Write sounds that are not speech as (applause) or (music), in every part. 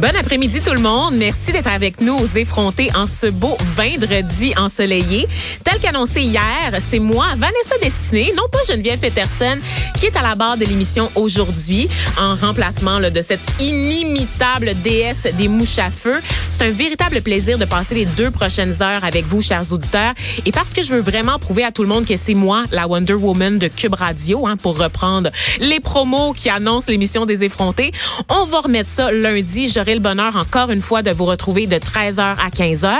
Bon après-midi tout le monde. Merci d'être avec nous aux effrontés en ce beau vendredi ensoleillé. Tel qu'annoncé hier, c'est moi, Vanessa Destinée, non pas Geneviève Peterson, qui est à la barre de l'émission aujourd'hui en remplacement de cette inimitable déesse des mouches à feu. C'est un véritable plaisir de passer les deux prochaines heures avec vous, chers auditeurs. Et parce que je veux vraiment prouver à tout le monde que c'est moi, la Wonder Woman de Cube Radio, hein, pour reprendre les promos qui annoncent l'émission des effrontés, on va remettre ça lundi. J'aurai le bonheur encore une fois de vous retrouver de 13h à 15h.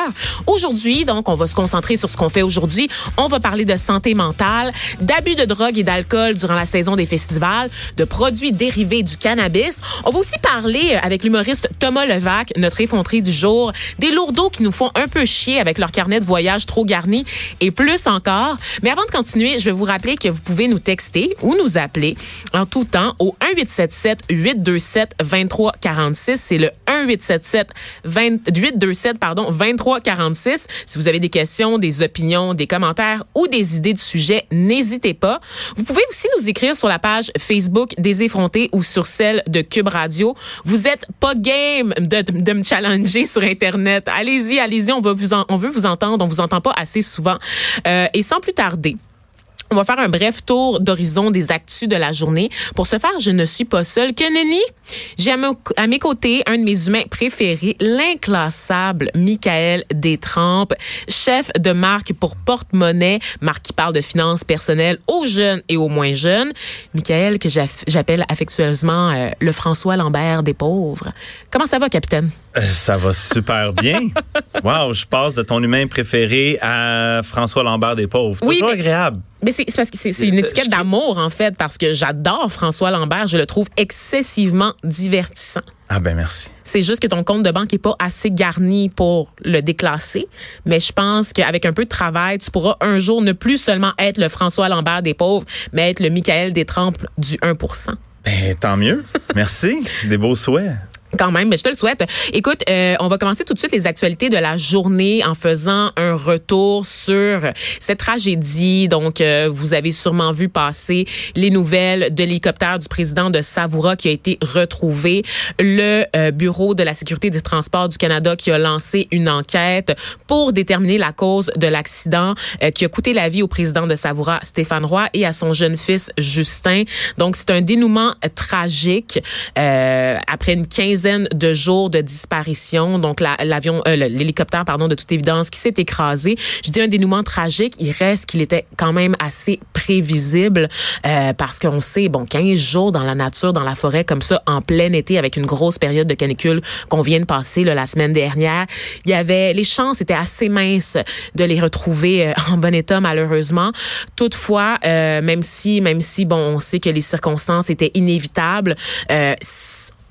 Aujourd'hui, donc, on va se concentrer sur ce qu'on fait aujourd'hui. On va parler de santé mentale, d'abus de drogue et d'alcool durant la saison des festivals, de produits dérivés du cannabis. On va aussi parler avec l'humoriste Thomas Levac, notre effronterie du jour, des lourdeaux qui nous font un peu chier avec leur carnet de voyage trop garni et plus encore. Mais avant de continuer, je vais vous rappeler que vous pouvez nous texter ou nous appeler en tout temps au 1877 827 2346. C'est le 1877 827 pardon 2346. Si vous avez des questions, des opinions, des commentaires ou des idées de sujets, n'hésitez pas. Vous pouvez aussi nous écrire sur la page Facebook des effrontés ou sur celle de Cube Radio. Vous êtes pas game de, me challenger sur internet. Allez-y, allez-y, on vous on veut vous entendre, on vous entend pas assez souvent. Euh, et sans plus tarder, on va faire un bref tour d'horizon des actus de la journée. Pour ce faire, je ne suis pas seule que Nenny. J'ai à, mes côtés un de mes humains préférés, l'inclassable Michael Détrempe, chef de marque pour Porte-Monnaie, marque qui parle de finances personnelles aux jeunes et aux moins jeunes. Michael, que j'appelle affectueusement euh, le François Lambert des pauvres. Comment ça va, capitaine? Euh, ça va super bien. (laughs) wow, je passe de ton humain préféré à François Lambert des pauvres. Oui, mais, agréable. Mais c'est parce que c'est une étiquette d'amour en fait parce que j'adore François Lambert, je le trouve excessivement divertissant. Ah ben merci. C'est juste que ton compte de banque est pas assez garni pour le déclasser, mais je pense qu'avec un peu de travail, tu pourras un jour ne plus seulement être le François Lambert des pauvres, mais être le Michael Détrempe du 1% Ben tant mieux. Merci. Des beaux souhaits. Quand même, mais je te le souhaite. Écoute, euh, on va commencer tout de suite les actualités de la journée en faisant un retour sur cette tragédie. Donc, euh, vous avez sûrement vu passer les nouvelles de l'hélicoptère du président de Savoura qui a été retrouvé. Le euh, Bureau de la sécurité des transports du Canada qui a lancé une enquête pour déterminer la cause de l'accident qui a coûté la vie au président de Savoura, Stéphane Roy, et à son jeune fils, Justin. Donc, c'est un dénouement tragique après une quinzaine de jours de disparition. Donc l'avion, euh, l'hélicoptère, pardon, de toute évidence, qui s'est écrasé. Je dis un dénouement tragique. Il reste qu'il était quand même assez prévisible euh, parce qu'on sait, bon, 15 jours dans la nature, dans la forêt, comme ça, en plein été, avec une grosse période de canicule qu'on vient de passer là, la semaine dernière, il y avait les chances étaient assez minces de les retrouver euh, en bon état, malheureusement. Toutefois, même si, même si, bon, on sait que les circonstances étaient inévitables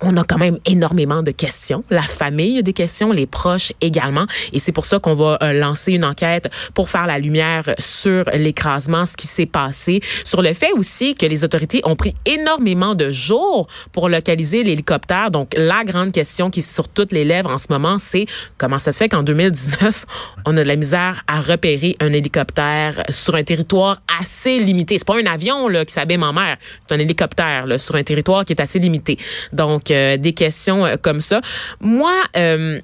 on a quand même énormément de questions. La famille a des questions, les proches également. Et c'est pour ça qu'on va euh, lancer une enquête pour faire la lumière sur l'écrasement, ce qui s'est passé, sur le fait aussi que les autorités ont pris énormément de jours pour localiser l'hélicoptère. Donc, la grande question qui est sur toutes les lèvres en ce moment, c'est comment ça se fait qu'en 2019, on a de la misère à repérer un hélicoptère sur un territoire assez limité. C'est pas un avion là, qui s'abîme en mer, c'est un hélicoptère là, sur un territoire qui est assez limité. Donc, des questions euh, comme ça. Moi, euh,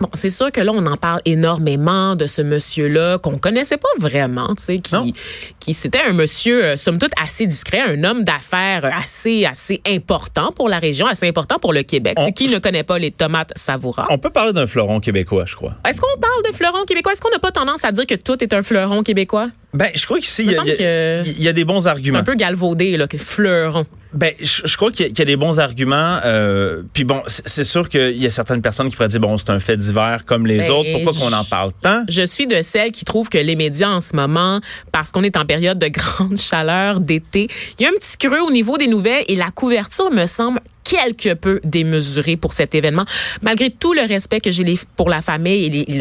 Bon, c'est sûr que là, on en parle énormément de ce monsieur-là qu'on connaissait pas vraiment, tu sais, Non. qui, qui c'était un monsieur, euh, somme toute, assez discret, un homme d'affaires assez, assez important pour la région, assez important pour le Québec. On- qui ne connaît pas les tomates savoura? On peut parler d'un fleuron québécois, je crois. Est-ce qu'on parle de fleuron québécois? Est-ce qu'on n'a pas tendance à dire que tout est un fleuron québécois? Ben, je crois qu'ici, il y, a- y y des bons C'est arguments. un peu galvaudé, là, que fleuron. Ben, je, je crois qu'il y, a- qu'il y a des bons arguments. euh, puis bon, c'est sûr qu'il y a certaines personnes qui pourraient dire bon, c'est un fait divers comme les Ben, autres. Pourquoi qu'on en parle tant? Je suis de celles qui trouvent que les médias en ce moment, parce qu'on est en période de (laughs) grande chaleur d'été, il y a un petit creux au niveau des nouvelles et la couverture me semble quelque peu démesurée pour cet événement, malgré tout le respect que j'ai pour la famille et les,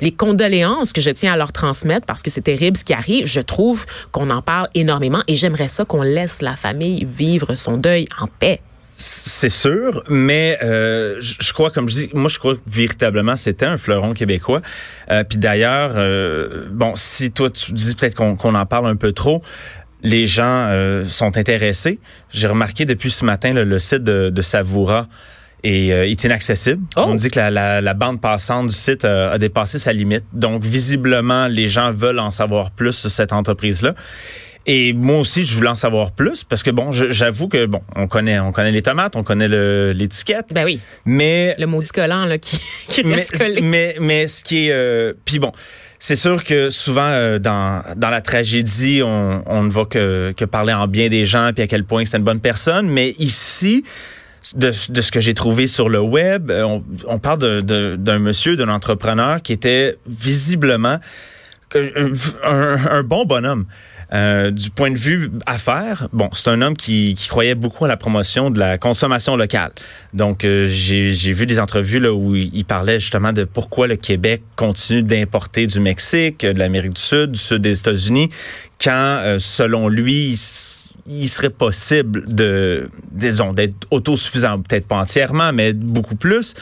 les condoléances que je tiens à leur transmettre parce que c'est terrible ce qui arrive. Je trouve qu'on en parle énormément et j'aimerais ça qu'on laisse la famille vivre son deuil en paix. C'est sûr, mais euh, je crois, comme je dis, moi je crois que véritablement c'était un fleuron québécois. Euh, Puis d'ailleurs, euh, bon, si toi tu dis peut-être qu'on qu'on en parle un peu trop, les gens euh, sont intéressés. J'ai remarqué depuis ce matin là, le site de, de Savoura est, euh, est inaccessible. Oh! On dit que la, la- la bande passante du site euh, a dépassé sa limite. Donc visiblement, les gens veulent en savoir plus sur cette entreprise-là. Et moi aussi, je voulais en savoir plus parce que bon, j'avoue que bon, on connaît, on connaît les tomates, on connaît l'étiquette, Ben oui, mais le maudit collant là, qui, (laughs) qui mais, collé. mais mais ce qui est euh, puis bon, c'est sûr que souvent euh, dans dans la tragédie, on, ne va que que parler en bien des gens puis à quel point c'est une bonne personne, mais ici de, de ce que j'ai trouvé sur le web, euh, on, parle d'un monsieur, d'un entrepreneur qui était visiblement un, un- un bon bonhomme. Euh, du point de vue affaires, bon, c'est un homme qui, qui croyait beaucoup à la promotion de la consommation locale. Donc, euh, j'ai vu des entrevues là, où il parlait justement de pourquoi le Québec continue d'importer du Mexique, de l'Amérique du Sud, du sud des États-Unis, quand, euh, selon lui, il serait possible de, disons, d'être autosuffisant, peut-être pas entièrement, mais beaucoup plus.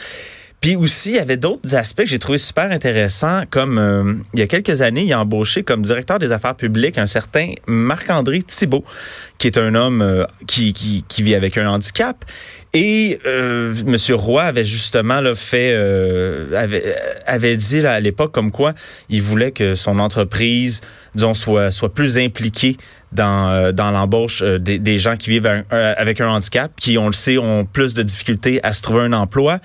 Puis aussi, il y avait d'autres aspects que j'ai trouvé super intéressants, comme euh, il y a quelques années, il a embauché comme directeur des affaires publiques un certain Marc-André Thibault, qui est un homme euh, qui, qui, qui vit avec un handicap. Et euh, M. Roy avait justement là, fait, euh, avait, avait dit là, à l'époque comme quoi il voulait que son entreprise, disons, soit, soit plus impliquée dans, euh, dans l'embauche euh, des, des gens qui vivent un- avec un handicap, qui, on le sait, ont plus de difficultés à se trouver un emploi.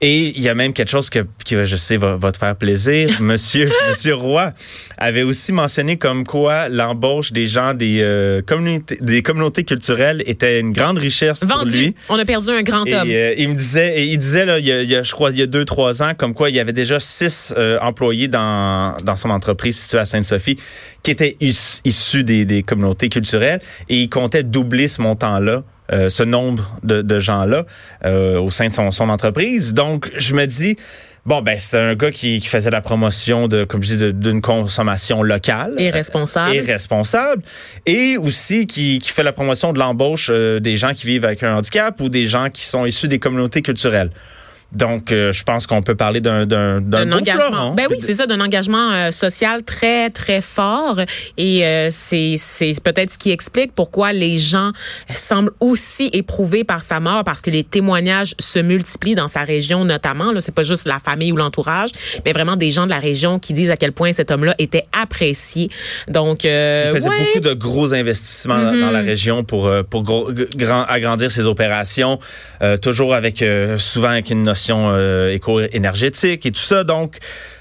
Et il y a même quelque chose que, qui, je sais, va, va te faire plaisir. (laughs) Monsieur, Monsieur Roy avait aussi mentionné comme quoi l'embauche des gens des, euh, communautés, des communautés culturelles était une grande richesse pour Vendu. lui. On a perdu un grand Et homme. euh, il me disait, et il disait là, il y, a, il y a, je crois, il y a deux trois ans, comme quoi il y avait déjà six euh, employés dans dans son entreprise située à Sainte-Sophie qui étaient is- issus des, des communautés culturelles, et il comptait doubler ce montant-là. Euh, ce nombre de, de gens-là euh, au sein de son, son entreprise. Donc, je me dis, bon, ben, c'est un gars qui, qui faisait la promotion de, comme je dis, d'une consommation locale. Et responsable. Et responsable. Et aussi qui, qui fait la promotion de l'embauche euh, des gens qui vivent avec un handicap ou des gens qui sont issus des communautés culturelles. Donc, euh, je pense qu'on peut parler d'un d'un beau engagement. fleuron. Ben oui, c'est ça, d'un engagement euh, social très très fort et euh, c'est c'est peut-être ce qui explique pourquoi les gens semblent aussi éprouvés par sa mort parce que les témoignages se multiplient dans sa région notamment là, c'est pas juste la famille ou l'entourage, mais vraiment des gens de la région qui disent à quel point cet homme-là était apprécié. Donc Il faisait ouais. Beaucoup de gros investissements dans- dans la région pour pour gros- grand- agrandir ses opérations, toujours avec souvent avec une notion euh, éco-énergétique et tout ça. Donc,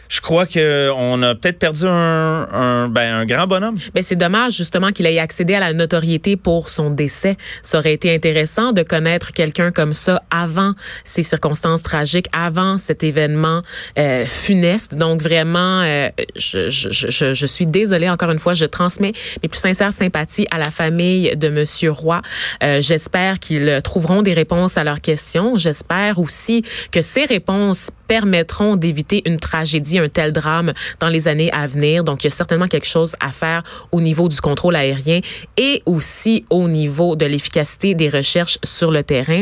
je crois que on a peut-être perdu un, un ben un grand bonhomme. Ben, c'est dommage justement qu'il ait accédé à la notoriété pour son décès. Ça aurait été intéressant de connaître quelqu'un comme ça avant ces circonstances tragiques, avant cet événement euh, funeste. Donc vraiment, euh, je, je, je, je suis désolée encore une fois. Je transmets mes plus sincères sympathies à la famille de Monsieur Roy. Euh, J'espère qu'ils trouveront des réponses à leurs questions. J'espère aussi que ces réponses permettront d'éviter une tragédie un tel drame dans les années à venir. Donc, il y a certainement quelque chose à faire au niveau du contrôle aérien et aussi au niveau de l'efficacité des recherches sur le terrain.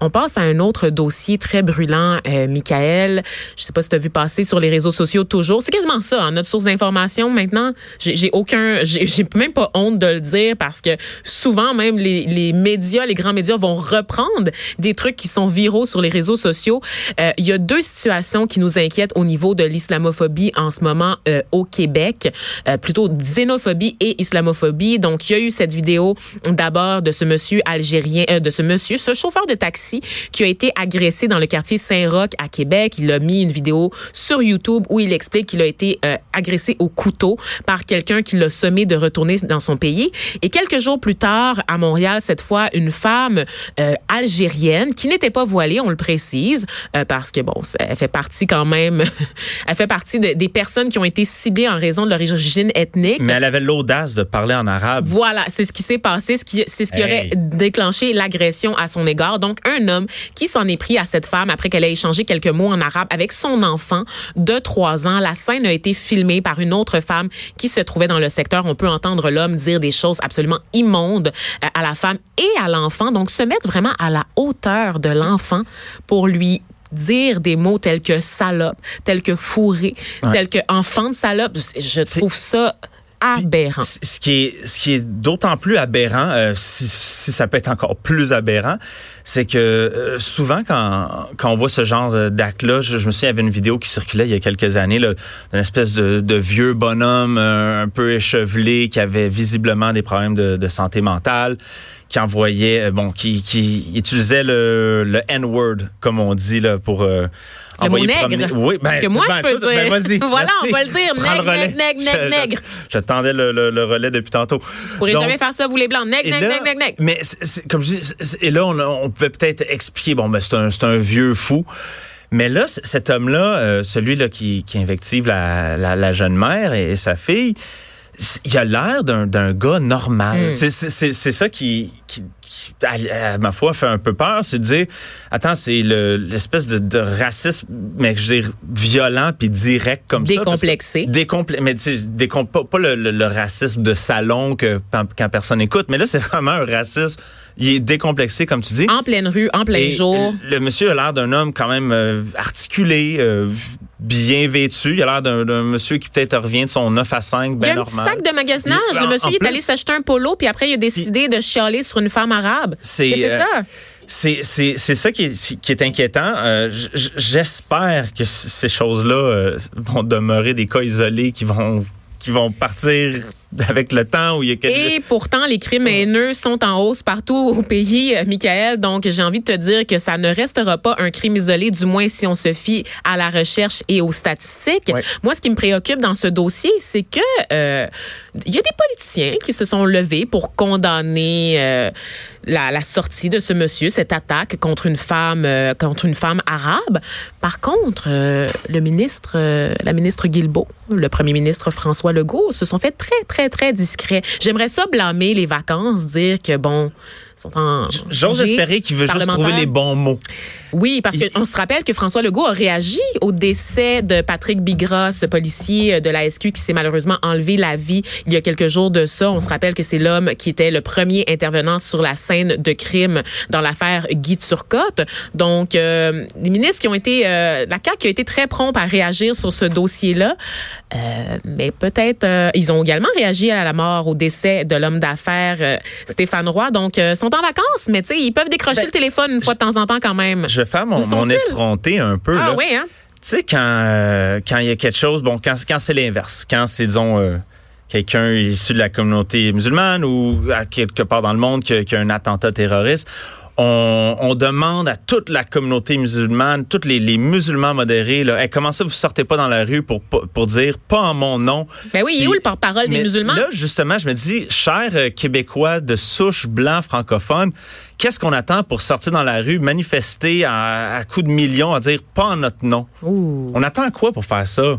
On passe à un autre dossier très brûlant, euh, Michael. Je sais pas si tu as vu passer sur les réseaux sociaux toujours. C'est quasiment ça, hein, notre source d'information maintenant. J'ai aucun, j'ai même pas honte de le dire parce que souvent même les, les médias, les grands médias vont reprendre des trucs qui sont viraux sur les réseaux sociaux. Euh, il y a deux situations qui nous inquiètent au niveau de l'islamophobie en ce moment euh, au Québec, euh, plutôt xénophobie et islamophobie. Donc il y a eu cette vidéo d'abord de ce monsieur algérien, euh, de ce monsieur, ce chauffeur de taxi qui a été agressé dans le quartier Saint-Roch à Québec. Il a mis une vidéo sur YouTube où il explique qu'il a été euh, agressé au couteau par quelqu'un qui l'a sommé de retourner dans son pays. Et quelques jours plus tard, à Montréal, cette fois, une femme euh, algérienne qui n'était pas voilée, on le précise, euh, parce que bon, elle fait partie quand même, (laughs) fait partie de- des personnes qui ont été ciblées en raison de leur origine ethnique. Mais elle avait l'audace de parler en arabe. Voilà, c'est ce qui s'est passé, ce qui, c'est ce qui Hey. aurait déclenché l'agression à son égard. Donc, un homme qui s'en est pris à cette femme après qu'elle ait échangé quelques mots en arabe avec son enfant de trois ans. La scène a été filmée par une autre femme qui se trouvait dans le secteur. On peut entendre l'homme dire des choses absolument immondes euh, à la femme et à l'enfant. Donc, se mettre vraiment à la hauteur de l'enfant pour lui dire des mots tels que salope, tels que fourré, tels que enfant de salope. Je trouve ça aberrant. Ce qui est, ce qui est d'autant plus aberrant, euh, si, si ça peut être encore plus aberrant, c'est que euh, souvent quand, quand on voit ce genre d'acte-là, je, je me souviens, il y avait une vidéo qui circulait il y a quelques années, d'une espèce de, de vieux bonhomme euh, un peu échevelé qui avait visiblement des problèmes de, de santé mentale, qui envoyait, euh, bon, qui, qui utilisait le, le N-word, comme on dit, là, pour... euh, Le mot nègre. Oui, ben, Que moi, ben, je peux tout- ben, dire. vas-y, (laughs) Voilà, on va le dire. Nègre, nègre, nègre, Je- nègre. je- J'attendais le, le, le relais depuis tantôt. Vous pourrez Donc, jamais faire ça, vous les blancs. Nègre, nègre, nègre, nègre, nègre. Mais comme je dis, et là, on, on pouvait peut-être expliquer, bon, ben, c'est un, c'est un vieux fou. Mais là, cet homme-là, euh, celui-là qui, qui invective la, la, la jeune mère et, et sa fille, il a l'air d'un d'un gars normal. Hmm. C'est- C'est c'est- c'est ça qui, qui, qui, à, à ma foi, fait un peu peur. C'est de dire, attends, c'est le- l'espèce de, de racisme, mais je veux dire, violent puis direct comme ça. parce que- Décomplexé. Mais tu sais, décom- pas, pas le, le- le racisme de salon que quand, quand personne écoute, mais là c'est (laughs) vraiment un racisme. Il est décomplexé comme tu dis. En pleine rue, en plein Et jour. Le, monsieur a l'air d'un homme quand même euh, articulé, euh, bien vêtu. Il a l'air d'un monsieur qui peut-être revient de son 9 à 5, Il y bien a un normal. petit sac de magasinage. Il- Le en- monsieur en il est plus- allé s'acheter un polo, puis après, il a décidé de chialer sur une femme arabe. C'est, euh, ça? C'est c'est c'est ça qui est qui est inquiétant. Euh, J'espère que ces choses-là euh, vont demeurer des cas isolés qui vont qui vont partir (laughs) avec le temps où il y a Et pourtant, les crimes haineux sont en hausse partout au pays, euh, Michael. Donc, j'ai envie de te dire que ça ne restera pas un crime isolé, du moins si on se fie à la recherche et aux statistiques. Ouais. Moi, ce qui me préoccupe dans ce dossier, c'est que euh, il y a des politiciens qui se sont levés pour condamner euh, la, la sortie de ce monsieur, cette attaque contre une femme, euh, contre une femme arabe. Par contre, euh, le ministre, la ministre Guilbeault, le premier ministre François Legault, se sont fait très, très, très discrets. J'aimerais ça blâmer les vacances, dire que bon, ils sont en. J'ose espérer qu'il veut juste trouver les bons mots. Oui, parce qu'on se rappelle que François Legault a réagi au décès de Patrick Bigra, ce policier euh, de la SQ qui s'est malheureusement enlevé la vie il y a quelques jours de ça. On se rappelle que c'est l'homme qui était le premier intervenant sur la scène de crime dans l'affaire Guy Turcotte. Donc, euh, les ministres qui ont été, euh, la CAQ qui a été très prompt à réagir sur ce dossier-là, euh, mais peut-être, euh, ils ont également réagi à la mort, au décès de l'homme d'affaires euh, Stéphane Roy. Donc, euh, sont en vacances, mais tu sais, ils peuvent décrocher Ben, le téléphone une fois de temps en temps quand même. Je vais faire mon, mon effronté un peu. Ah là. oui, hein? Tu sais, quand euh, quand il y a quelque chose, bon, quand, quand c'est l'inverse, quand c'est, disons, euh, quelqu'un issu de la communauté musulmane ou à quelque part dans le monde qui a un attentat terroriste, on, on demande à toute la communauté musulmane, tous les, les musulmans modérés, là, Hey, comment ça vous sortez pas dans la rue pour, pour dire pas en mon nom? Ben oui, il est où le porte-parole des musulmans? Là, justement, je me dis, chers euh, Québécois de souche blanc francophone, qu'est-ce qu'on attend pour sortir dans la rue, manifester à, à coups de millions, à dire pas en notre nom? Ouh. On attend quoi pour faire ça?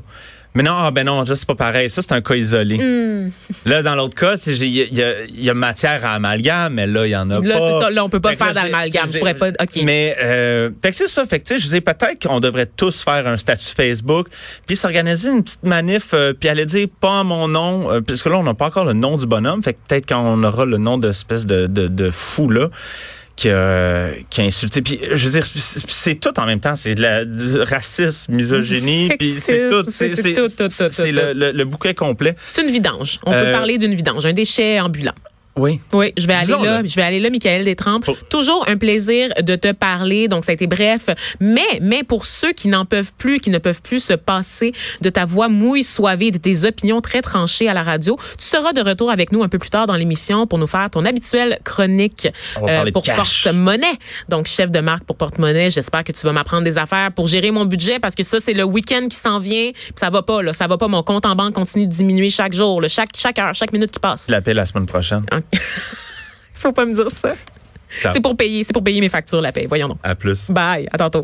Mais non, ah, ben non, ça, c'est pas pareil. Ça, c'est un cas isolé. Hmm. Là, dans l'autre cas, il y, y y a matière à amalgame, mais là, il y en a Là, pas. c'est ça. Là, on peut pas Fait que faire là, d'amalgame. Je pourrais pas- OK. Mais, euh, fait que c'est ça. Fait que, tu sais, je disais peut-être qu'on devrait tous faire un statut Facebook, puis s'organiser une petite manif, euh, puis aller dire pas mon nom, euh, puisque là, on n'a pas encore le nom du bonhomme. Fait que peut-être quand on aura le nom de espèce de, de, de fou, là, qui a, qui a insulté. Puis, je veux dire, c'est tout en même temps. C'est de la, du racisme, misogynie, puis c'est tout. c'est tout, tout, tout, C'est tout, le, le, le bouquet complet. C'est une vidange. On peut Euh, parler d'une vidange, un déchet ambulant. Oui. Oui, je vais aller là. Je vais aller là, Michael Détrempe. Pour- Toujours un plaisir de te parler. Donc, ça a été bref. Mais, mais pour ceux qui n'en peuvent plus, qui ne peuvent plus se passer de ta voix mouille, soivée, de tes opinions très tranchées à la radio, tu seras de retour avec nous un peu plus tard dans l'émission pour nous faire ton habituelle chronique euh, pour porte-monnaie. Donc, chef de marque pour porte-monnaie. J'espère que tu vas m'apprendre des affaires pour gérer mon budget parce que ça, c'est le week-end qui s'en vient. Puis ça va pas, là. Ça va pas. Mon compte en banque continue de diminuer chaque jour, là, chaque, chaque heure, chaque minute qui passe. Je l'appelle la semaine prochaine. (laughs) Faut pas me dire ça. C'est pour payer, c'est pour payer mes factures la paye. Voyons donc. À plus. Bye, à tantôt.